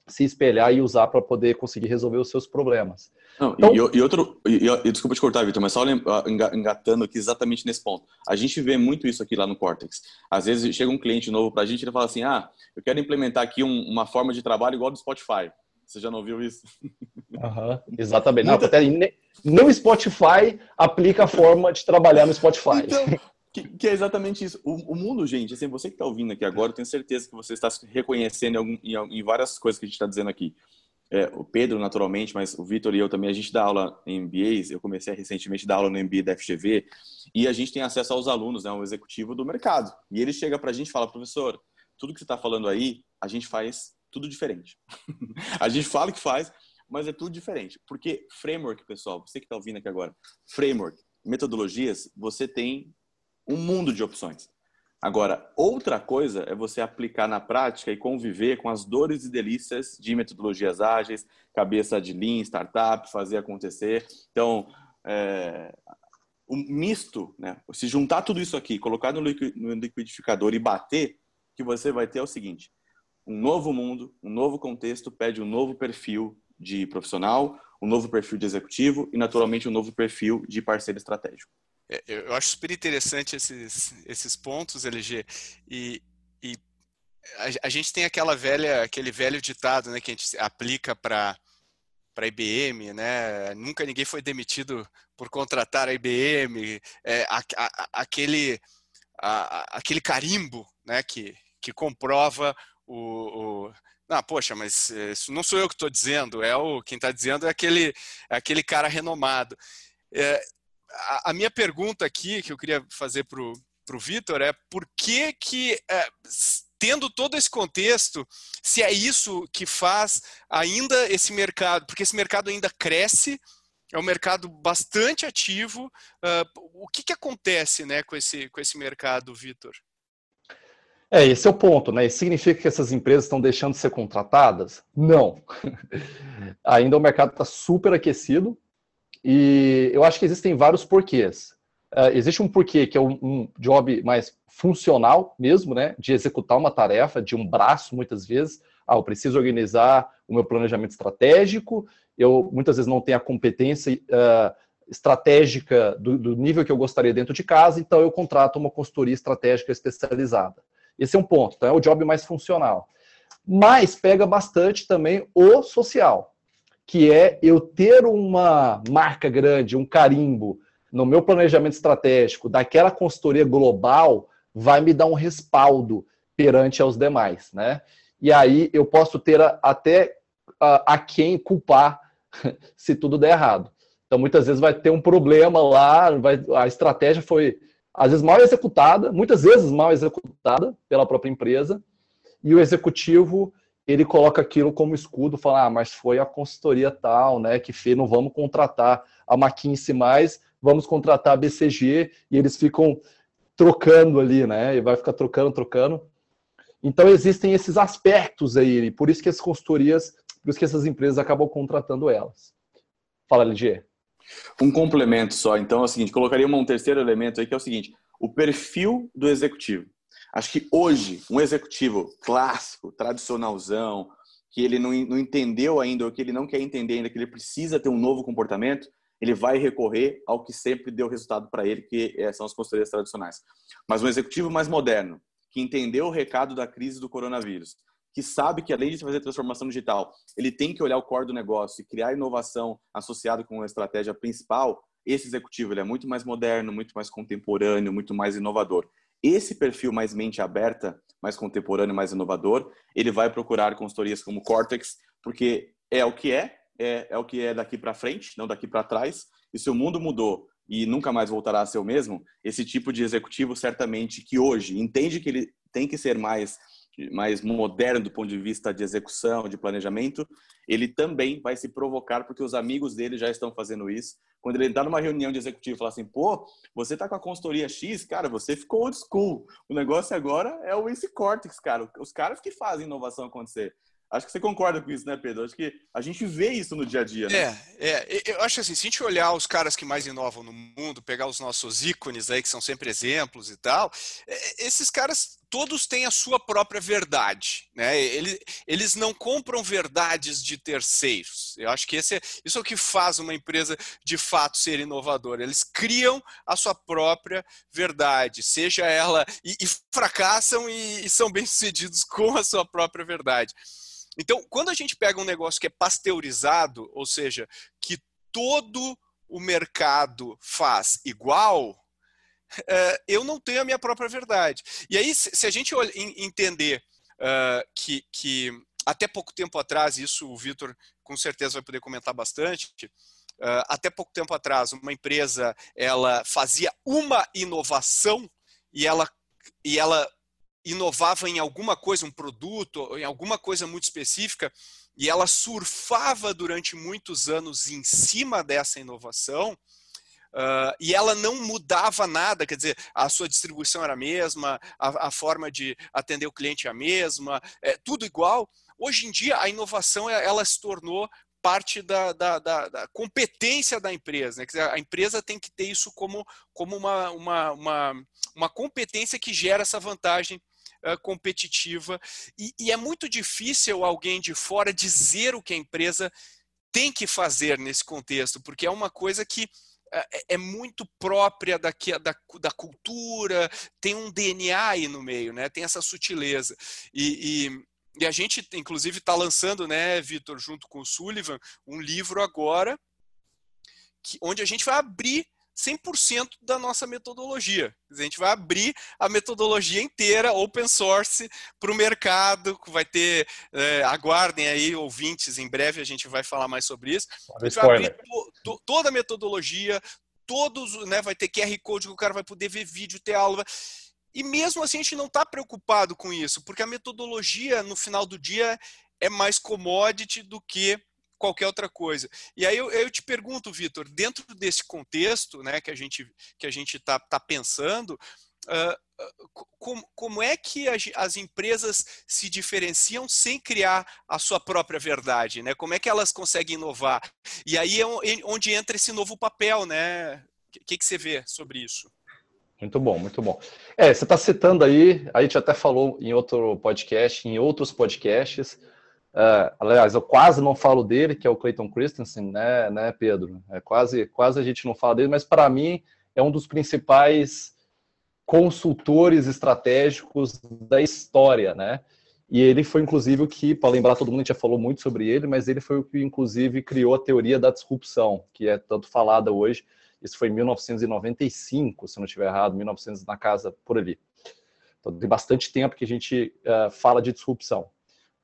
se espelhar e usar para poder conseguir resolver os seus problemas. Não, então, e, e, outro, e, e, desculpa te cortar, Vitor, mas só engatando aqui exatamente nesse ponto. A gente vê muito isso aqui lá no Cortex. Às vezes chega um cliente novo para a gente e ele fala assim: ah, eu quero implementar aqui um, uma forma de trabalho igual do Spotify. Você já não ouviu isso? Uhum, exatamente. Não, nem o Spotify aplica a forma de trabalhar no Spotify. Então, que, que, é exatamente isso. O, o, mundo, gente, assim, você que está ouvindo aqui agora, eu tenho certeza que você está se reconhecendo em, em, em várias coisas que a gente está dizendo aqui. É, o Pedro, naturalmente, mas o Vitor e eu também, a gente dá aula em MBAs, eu comecei recentemente a dar aula no MBA da FGV, e a gente tem acesso aos alunos, né, um executivo do mercado. E ele chega para a gente e fala, professor, tudo que você está falando aí, a gente faz tudo diferente. *laughs* a gente fala que faz, mas é tudo diferente. Porque framework, pessoal, você que está ouvindo aqui agora, framework, metodologias, você tem um mundo de opções. Agora, outra coisa é você aplicar na prática e conviver com as dores e delícias de metodologias ágeis, cabeça de lean, startup, fazer acontecer. Então, é, o misto, né? se juntar tudo isso aqui, colocar no liquidificador e bater, que você vai ter é o seguinte: um novo mundo, um novo contexto pede um novo perfil de profissional, um novo perfil de executivo e, naturalmente, um novo perfil de parceiro estratégico. É, eu acho super interessante esses, esses pontos, LG, e, e a, a, gente tem aquela velha, aquele velho ditado né, que a gente aplica para para IBM, né? Nunca ninguém foi demitido por contratar a IBM, é, a, a, aquele, aquele carimbo, né? Que, que comprova o, o ah, poxa, mas eh, isso não sou eu que estou dizendo, é o quem está dizendo é aquele, é aquele cara renomado. É, a, minha pergunta aqui que eu queria fazer para o Vitor é por que que é, tendo todo esse contexto, se é isso que faz ainda esse mercado, porque esse mercado ainda cresce, é um mercado bastante ativo. Uh, o que, que acontece né, com, esse, com esse mercado, Vitor? É, esse é o ponto, né? Significa que essas empresas estão deixando de ser contratadas? Não. *laughs* Ainda o mercado está super aquecido e eu acho que existem vários porquês. Uh, existe um porquê que é um, um, job mais funcional mesmo, né? De executar uma tarefa, de um braço, muitas vezes. Ah, eu preciso organizar o meu planejamento estratégico, eu muitas vezes não tenho a competência uh, estratégica do, do nível que eu gostaria dentro de casa, então eu contrato uma consultoria estratégica especializada. Esse é um ponto, então é o job mais funcional. Mas pega bastante também o social, que é eu ter uma marca grande, um carimbo no meu planejamento estratégico daquela consultoria global vai me dar um respaldo perante aos demais, né? E aí eu posso ter até a, a quem culpar *laughs* se tudo der errado. Então muitas vezes vai ter um problema lá, vai, a estratégia foi às vezes mal executada, muitas vezes mal executada pela própria empresa, e o executivo ele coloca aquilo como escudo, fala, ah, mas foi a consultoria tal, né, que fez, não vamos contratar a McKinsey mais, vamos contratar a BCG, e eles ficam trocando ali, né, e vai ficar trocando, trocando. Então existem esses aspectos aí, por isso que as consultorias, por isso que essas empresas acabam contratando elas. Fala, LG. Um complemento só, então é o seguinte, colocaria um terceiro elemento aí que é o seguinte, o perfil do executivo. Acho que hoje, um executivo clássico, tradicionalzão, que ele não, não entendeu ainda, ou que ele não quer entender ainda, que ele precisa ter um novo comportamento, ele vai recorrer ao que sempre deu resultado para ele, que é, são as consultorias tradicionais. Mas um executivo mais moderno, que entendeu o recado da crise do coronavírus, que sabe que além de fazer transformação digital, ele tem que olhar o core do negócio e criar inovação associado com a estratégia principal, esse executivo ele é muito mais moderno, muito mais contemporâneo, muito mais inovador. Esse perfil mais mente aberta, mais contemporâneo, mais inovador, ele vai procurar consultorias como Cortex, porque é o que é, é, é o que é daqui para frente, não daqui para trás. E se o mundo mudou e nunca mais voltará a ser o mesmo, esse tipo de executivo certamente que hoje entende que ele tem que ser mais mais moderno do ponto de vista de execução, de planejamento, ele também vai se provocar porque os amigos dele já estão fazendo isso. Quando ele está numa reunião de executivo e fala assim, pô, você está com a consultoria X, cara, você ficou old school. O negócio agora é o Ace Cortex, cara. Os caras que fazem inovação acontecer. Acho que você concorda com isso, né, Pedro? Acho que a gente vê isso no dia a dia, né? É, é. Eu acho assim, se a gente olhar os caras que mais inovam no mundo, pegar os nossos ícones aí, que são sempre exemplos e tal, é, esses caras todos têm a sua própria verdade, né? Eles, eles não compram verdades de terceiros. Eu acho que esse é, isso é o que faz uma empresa de fato ser inovadora. Eles criam a sua própria verdade, seja ela e, e fracassam e, e são bem sucedidos *laughs* com a sua própria verdade. Então, quando a gente pega um negócio que é pasteurizado, ou seja, que todo o mercado faz igual, é, *laughs* eu não tenho a minha própria verdade. E aí, se a gente entender uh, que, que até pouco tempo atrás, isso o Vitor com certeza vai poder comentar bastante, uh, até pouco tempo atrás, uma empresa ela fazia uma inovação e ela, e ela inovava em alguma coisa, um produto, em alguma coisa muito específica, e ela surfava durante muitos anos em cima dessa inovação, uh, e ela não mudava nada, quer dizer, a sua distribuição era a mesma, a, a forma de atender o cliente é a mesma, é tudo igual. Hoje em dia, a inovação ela se tornou parte da, da, da, da, competência da empresa. Né? Quer dizer, a empresa tem que ter isso como, como uma, uma, uma, uma competência que gera essa vantagem uh, competitiva. E, e é muito difícil alguém de fora dizer o que a empresa tem que fazer nesse contexto, porque é uma coisa que é, é muito própria daqui, da, da cultura, tem um DNA aí no meio, né? tem essa sutileza. E, e, e a gente, inclusive, está lançando, né, Vitor, junto com o Sullivan, um livro agora, que, onde a gente vai abrir 100% da nossa metodologia. A gente vai abrir a metodologia inteira open source para o mercado, vai ter, é, aguardem aí ouvintes, em breve a gente vai falar mais sobre isso. A gente vai abrir to, to, toda a metodologia, todos, né, vai ter QR Code que o cara vai poder ver vídeo, ter aula. E mesmo assim a gente não está preocupado com isso, porque a metodologia, no final do dia, é mais commodity do que qualquer outra coisa. E aí eu, eu te pergunto, Vitor, dentro desse contexto né, que a gente que a gente está tá pensando, uh, como, como é que as, as, empresas se diferenciam sem criar a sua própria verdade? Né? Como é que elas conseguem inovar? E aí é onde entra esse novo papel, né? O que, que você vê sobre isso? Muito bom, muito bom. É, você está citando aí, a gente até falou em outro podcast, em outros podcasts, Uh, aliás, eu quase não falo dele, que é o Clayton Christensen, né, né, Pedro? É quase, quase a gente não fala dele, mas para mim é um dos principais consultores estratégicos da história, né? E ele foi, inclusive, o que, para lembrar todo mundo, a gente já falou muito sobre ele, mas ele foi o que, inclusive, criou a teoria da disrupção, que é tanto falada hoje. Isso foi em 1995, se não estiver errado, 1900 na casa, por ali. Então, tem bastante tempo que a gente uh, fala de disrupção.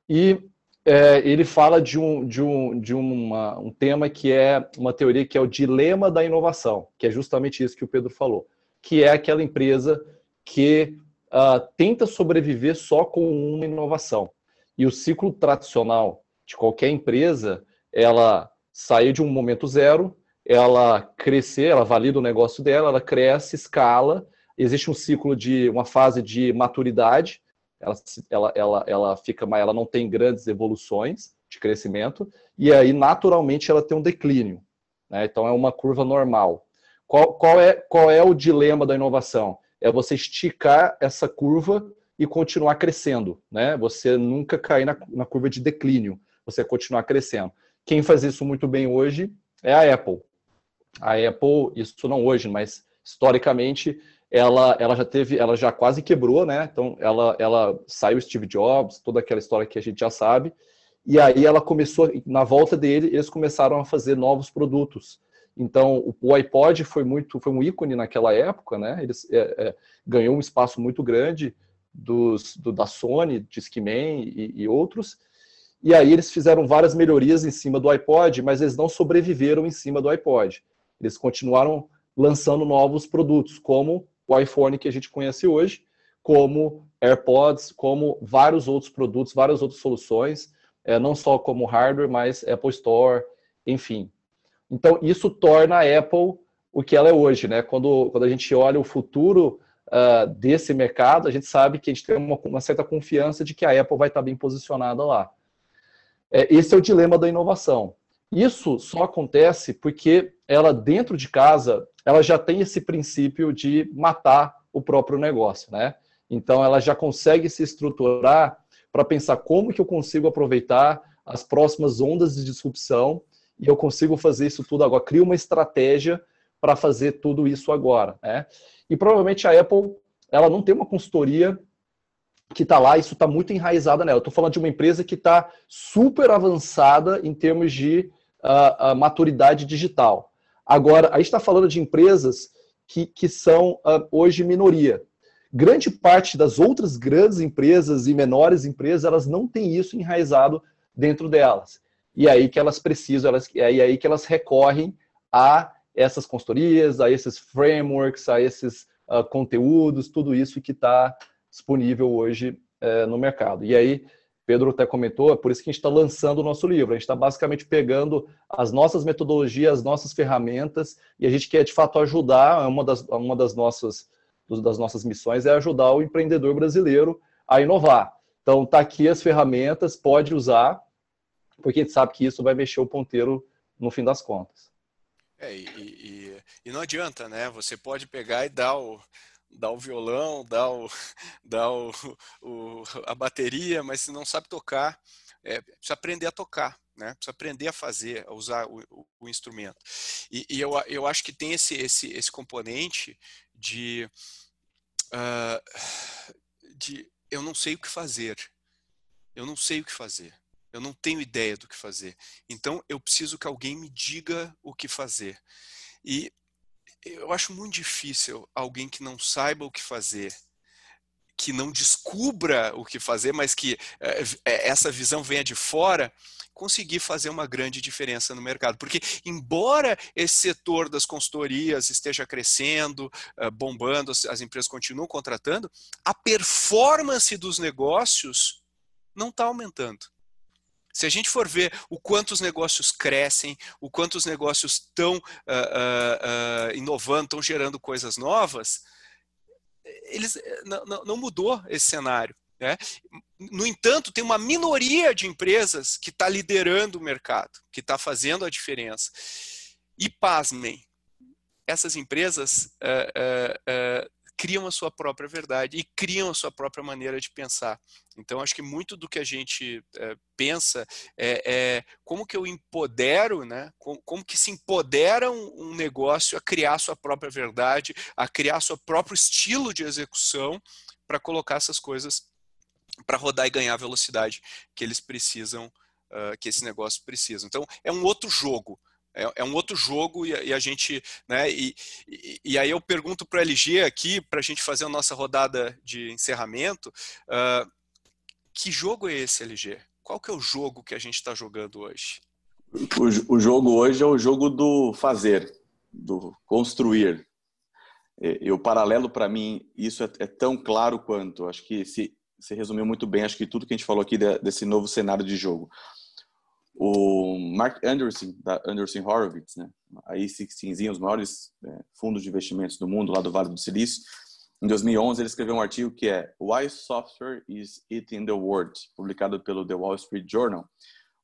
E é, ele fala de, um, de, um, de uma, um tema que é uma teoria que é o dilema da inovação, que é justamente isso que o Pedro falou, que é aquela empresa que uh, tenta sobreviver só com uma inovação. E o ciclo tradicional de qualquer empresa, ela sair de um momento zero, ela crescer, ela valida o negócio dela, ela cresce, escala, existe um ciclo de uma fase de maturidade, ela, ela, ela, ela fica ela não tem grandes evoluções de crescimento, e aí naturalmente ela tem um declínio. Né? Então é uma curva normal. Qual, qual, é, qual é o dilema da inovação? É você esticar essa curva e continuar crescendo. Né? Você nunca cair na, na curva de declínio, você continuar crescendo. Quem faz isso muito bem hoje é a Apple. A Apple, isso não hoje, mas historicamente, ela, ela já teve, ela já quase quebrou, né? Então ela, ela saiu Steve Jobs, toda aquela história que a gente já sabe. E aí ela começou, na volta dele, eles começaram a fazer novos produtos. Então o iPod foi muito, foi um ícone naquela época, né? Eles é, é, ganhou um espaço muito grande dos, do, da Sony, Discman e, e outros. E aí eles fizeram várias melhorias em cima do iPod, mas eles não sobreviveram em cima do iPod. Eles continuaram lançando novos produtos, como o iPhone que a gente conhece hoje, como AirPods, como vários outros produtos, várias outras soluções, é, não só como hardware, mas Apple Store, enfim. Então, isso torna a Apple o que ela é hoje, né? Quando, quando a gente olha o futuro uh, desse mercado, a gente sabe que a gente tem uma, uma, certa confiança de que a Apple vai estar bem posicionada lá. É, esse é o dilema da inovação. Isso só acontece porque ela, dentro de casa, ela já tem esse princípio de matar o próprio negócio, né? Então, ela já consegue se estruturar para pensar como que eu consigo aproveitar as próximas ondas de disrupção e eu consigo fazer isso tudo agora. Cria uma estratégia para fazer tudo isso agora, né? E provavelmente a Apple, ela não tem uma consultoria que está lá, isso está muito enraizado nela. Eu estou falando de uma empresa que está super avançada em termos de uh, uh, maturidade digital. Agora, a gente está falando de empresas que, que são uh, hoje minoria. Grande parte das outras grandes empresas e menores empresas, elas não têm isso enraizado dentro delas. E é aí que elas precisam, elas, é aí que elas recorrem a essas consultorias, a esses frameworks, a esses uh, conteúdos, tudo isso que está disponível hoje uh, no mercado. E aí, Pedro até comentou, é por isso que a gente está lançando o nosso livro. A gente está basicamente pegando as nossas metodologias, as nossas ferramentas, e a gente quer de fato ajudar. Uma das, uma das, nossas, das nossas missões é ajudar o empreendedor brasileiro a inovar. Então, está aqui as ferramentas, pode usar, porque a gente sabe que isso vai mexer o ponteiro no fim das contas. É, e, e, e, não adianta, né? Você pode pegar e dar o, dar o violão, dar, o, *laughs* dar o, o a bateria, mas se não sabe tocar, é, precisa aprender a tocar, né? Precisa aprender a fazer, a usar o, o, o instrumento. E, e, eu, eu acho que tem esse, esse, esse componente de, uh, de eu não sei o que fazer. Eu não sei o que fazer. Eu não tenho ideia do que fazer. Então eu preciso que alguém me diga o que fazer. E eu acho muito difícil alguém que não saiba o que fazer, que não descubra o que fazer, mas que é, essa visão venha de fora, conseguir fazer uma grande diferença no mercado. Porque, embora esse setor das consultorias esteja crescendo, bombando, as empresas continuam contratando, a performance dos negócios não está aumentando. Se a gente for ver o quanto os negócios crescem, o quanto os negócios estão uh, uh, uh, inovando, estão gerando coisas novas, eles não, não mudou esse cenário. Né? No entanto, tem uma minoria de empresas que está liderando o mercado, que está fazendo a diferença. E pasmem, essas empresas criam a sua própria verdade e criam a sua própria maneira de pensar. Então, acho que muito do que a gente é, pensa é, é, como que eu empodero, né? como, como que se empodera um, um, negócio a criar a sua própria verdade, a criar seu próprio estilo de execução para colocar essas coisas para rodar e ganhar a velocidade que eles precisam, uh, que esse negócio precisa. Então, é um outro jogo. É, é, um outro jogo e, e a gente, né? E, e, e, aí eu pergunto para o LG aqui, para a gente fazer a nossa rodada de encerramento, uh, que jogo é esse, LG? Qual que é o jogo que a gente está jogando hoje? O, o, jogo hoje é o jogo do fazer, do construir. E, o paralelo para mim, isso é, é, tão claro quanto. Acho que se, se resumiu muito bem. Acho que tudo que a gente falou aqui de, desse novo cenário de jogo o Mark Anderson, da Anderson Horowitz, né? a E16, os maiores é, fundos de investimentos do mundo, lá do Vale do Silício, em 2011 ele escreveu um artigo que é Why Software is Eating the World, publicado pelo The Wall Street Journal,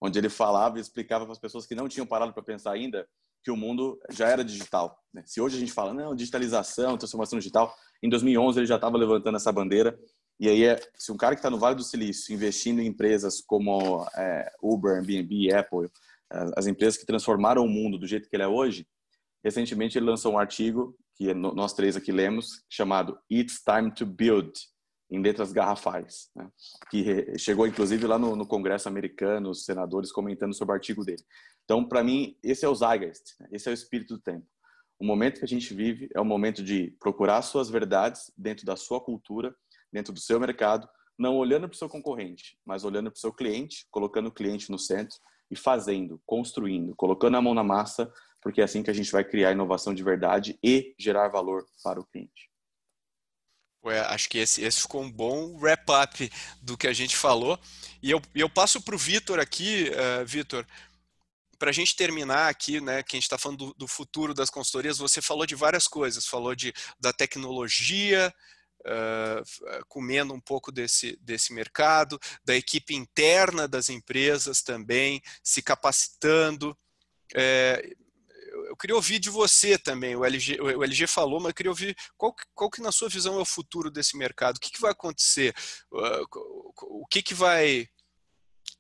onde ele falava e explicava para as pessoas que não tinham parado para pensar ainda que o mundo já era digital. Né? Se hoje a gente fala, não, digitalização, transformação digital, em 2011 ele já estava levantando essa bandeira e aí, é, se um cara que está no Vale do Silício investindo em empresas como é, Uber, Airbnb, Apple, as empresas que transformaram o mundo do jeito que ele é hoje, recentemente ele lançou um artigo que nós três aqui lemos, chamado It's Time to Build, em letras garrafais, né? que chegou inclusive lá no, no, Congresso americano, os senadores comentando sobre o artigo dele. Então, para mim, esse é o Zeitgeist, né? esse é o espírito do tempo. O momento que a gente vive é o momento de procurar suas verdades dentro da sua cultura, dentro do seu mercado, não olhando para o seu concorrente, mas olhando para o seu cliente, colocando o cliente no centro e fazendo, construindo, colocando a mão na massa, porque é assim que a gente vai criar inovação de verdade e gerar valor para o cliente. Ué, acho que esse, esse ficou um bom wrap-up do que a gente falou. E eu, eu passo para o Vitor aqui, uh, Vitor, para a gente terminar aqui, né, que a gente está falando do, do, futuro das consultorias, você falou de várias coisas, falou de, da tecnologia, uh, comendo um pouco desse, desse mercado, da equipe interna das empresas também, se capacitando. É, eu queria ouvir de você também. O LG, o LG falou, mas eu queria ouvir qual, qual que, na sua visão, é o futuro desse mercado? O que, que vai acontecer? O que, que vai.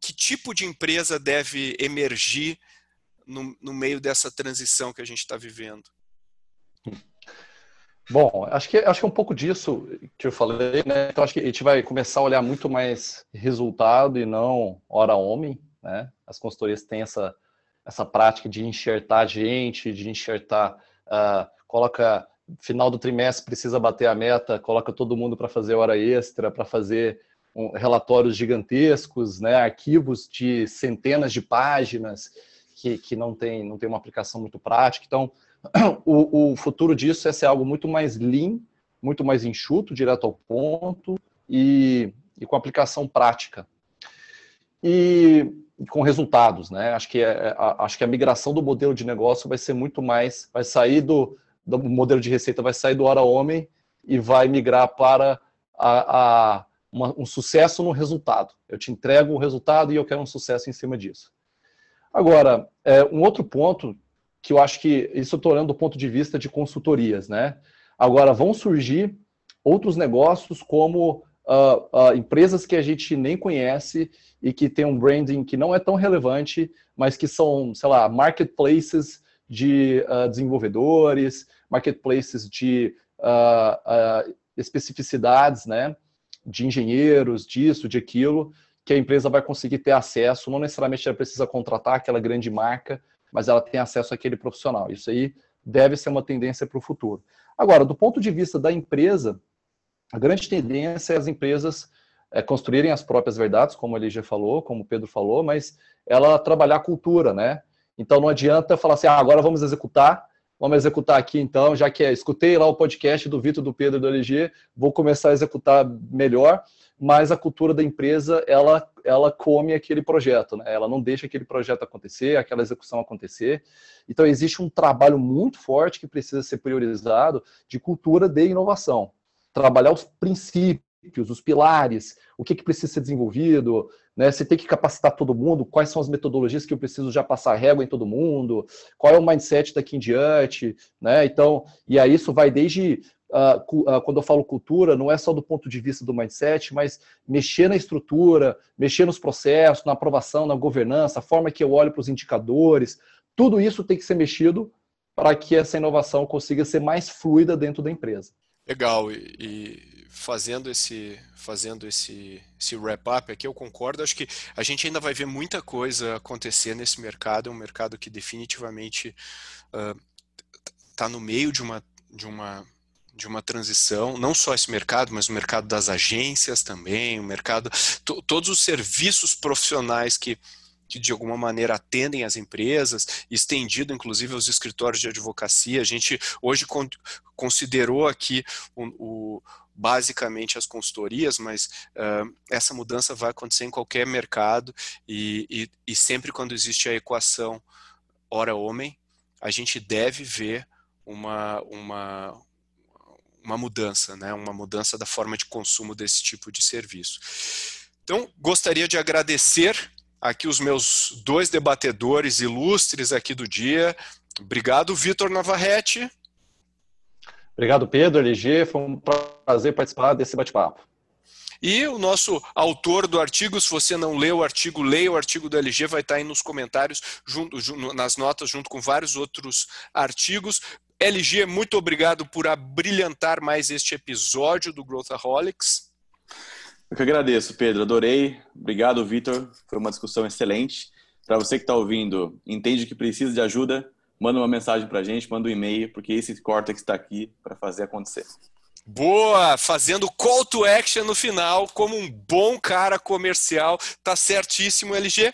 Que tipo de empresa deve emergir no, no meio dessa transição que a gente está vivendo? Bom, acho que, acho que é um pouco disso que eu falei, né? Então, acho que a gente vai começar a olhar muito mais resultado e não hora homem, né? As consultorias têm essa, essa prática de enxertar gente, de enxertar, uh, coloca final do trimestre precisa bater a meta, coloca todo mundo para fazer hora extra, para fazer um, relatórios gigantescos, né, arquivos de centenas de páginas que, que não, tem, não tem uma aplicação muito prática. Então, *clears throat* o, o futuro disso é ser algo muito mais lean, muito mais enxuto, direto ao ponto e, e com aplicação prática. E com resultados, né? Acho que, é, é acho que a migração do modelo de negócio vai ser muito mais, vai sair do, do modelo de receita, vai sair do hora homem e vai migrar para a, a uma, um sucesso no resultado. Eu te entrego o resultado e eu quero um sucesso em cima disso. Agora, é, um outro ponto que eu acho que isso estou olhando do ponto de vista de consultorias, né? Agora vão surgir outros negócios como uh, uh, empresas que a gente nem conhece e que tem um branding que não é tão relevante, mas que são, sei lá, marketplaces de uh, desenvolvedores, marketplaces de especificidades, né? De engenheiros, disso, de aquilo, que a empresa vai conseguir ter acesso. Não necessariamente ela precisa contratar aquela grande marca, mas ela tem acesso àquele profissional. Isso aí deve ser uma tendência para o futuro. Agora, do ponto de vista da empresa, a grande tendência é as empresas é, construírem as próprias verdades, como ele já falou, como o Pedro falou, mas ela trabalhar a cultura, né? Então não adianta falar assim, ah, agora vamos executar, vamos executar aqui então, já que é, escutei lá o podcast do Vitor, do Pedro do LG, vou começar a executar melhor, mas a cultura da empresa, ela, ela come aquele projeto, né? Ela não deixa aquele projeto acontecer, aquela execução acontecer. Então existe um trabalho muito forte que precisa ser priorizado de cultura de inovação trabalhar os princípios, os pilares, o que, que precisa ser desenvolvido, né? Você tem que capacitar todo mundo, quais são as metodologias que eu preciso já passar régua em todo mundo, qual é o mindset daqui em diante, né? Então, e aí isso vai desde Uh, quando eu falo cultura, não é só do ponto de vista do mindset, mas mexer na estrutura, mexer nos processos, na aprovação, na governança, a forma que eu olho para os indicadores, tudo isso tem que ser mexido para que essa inovação consiga ser mais fluida dentro da empresa. Legal, e, e, fazendo esse fazendo esse, esse wrap-up aqui, eu concordo, acho que a gente ainda vai ver muita coisa acontecer nesse mercado, é um mercado que definitivamente está uh, no meio de uma, de uma de uma transição, não só esse mercado, mas o mercado das agências também, o mercado, todos os serviços profissionais que, que de alguma maneira atendem as empresas, estendido inclusive aos escritórios de advocacia. A gente hoje con considerou aqui o, o, basicamente as consultorias, mas uh, essa mudança vai acontecer em qualquer mercado e, e, e sempre quando existe a equação hora-homem, a gente deve ver uma, uma, uma mudança, né? uma mudança da forma de consumo desse tipo de serviço. Então, gostaria de agradecer aqui os meus dois debatedores ilustres aqui do dia. Obrigado, Vitor Navarrete. Obrigado, Pedro, LG. Foi um prazer participar desse bate-papo. E o nosso autor do artigo, se você não leu o artigo, leia o artigo do LG, vai estar aí nos comentários, junto, junto, nas notas, junto com vários outros artigos. LG, muito obrigado por abrilhantar mais este episódio do Growthaholics. Eu que agradeço, Pedro. Adorei. Obrigado, Vitor. Foi uma discussão excelente. Para você que está ouvindo, entende que precisa de ajuda, manda uma mensagem para a gente, manda um e-mail, porque esse Cortex está aqui para fazer acontecer. Boa! Fazendo call to action no final, como um bom cara comercial. Tá certíssimo, LG.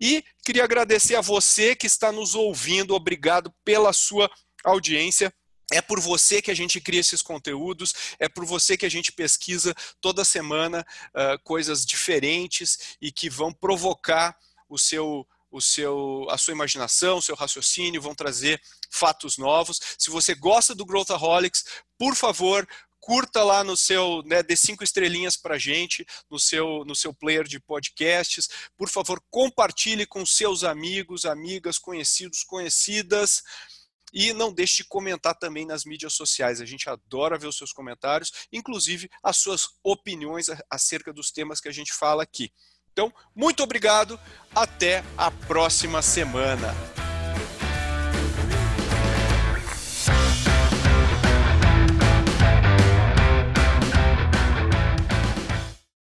E queria agradecer a você que está nos ouvindo. Obrigado pela sua audiência. É por você que a gente cria esses conteúdos, é por você que a gente pesquisa toda semana uh, coisas diferentes e que vão provocar o seu, o seu, a sua imaginação, o seu raciocínio, vão trazer fatos novos. Se você gosta do Growthaholics, por favor, curta lá no seu, né, dê cinco estrelinhas para gente no seu, no seu player de podcasts. Por favor, compartilhe com seus amigos, amigas, conhecidos, conhecidas. E não deixe de comentar também nas mídias sociais. A gente adora ver os seus comentários, inclusive as suas opiniões acerca dos temas que a gente fala aqui. Então, muito obrigado. Até a próxima semana.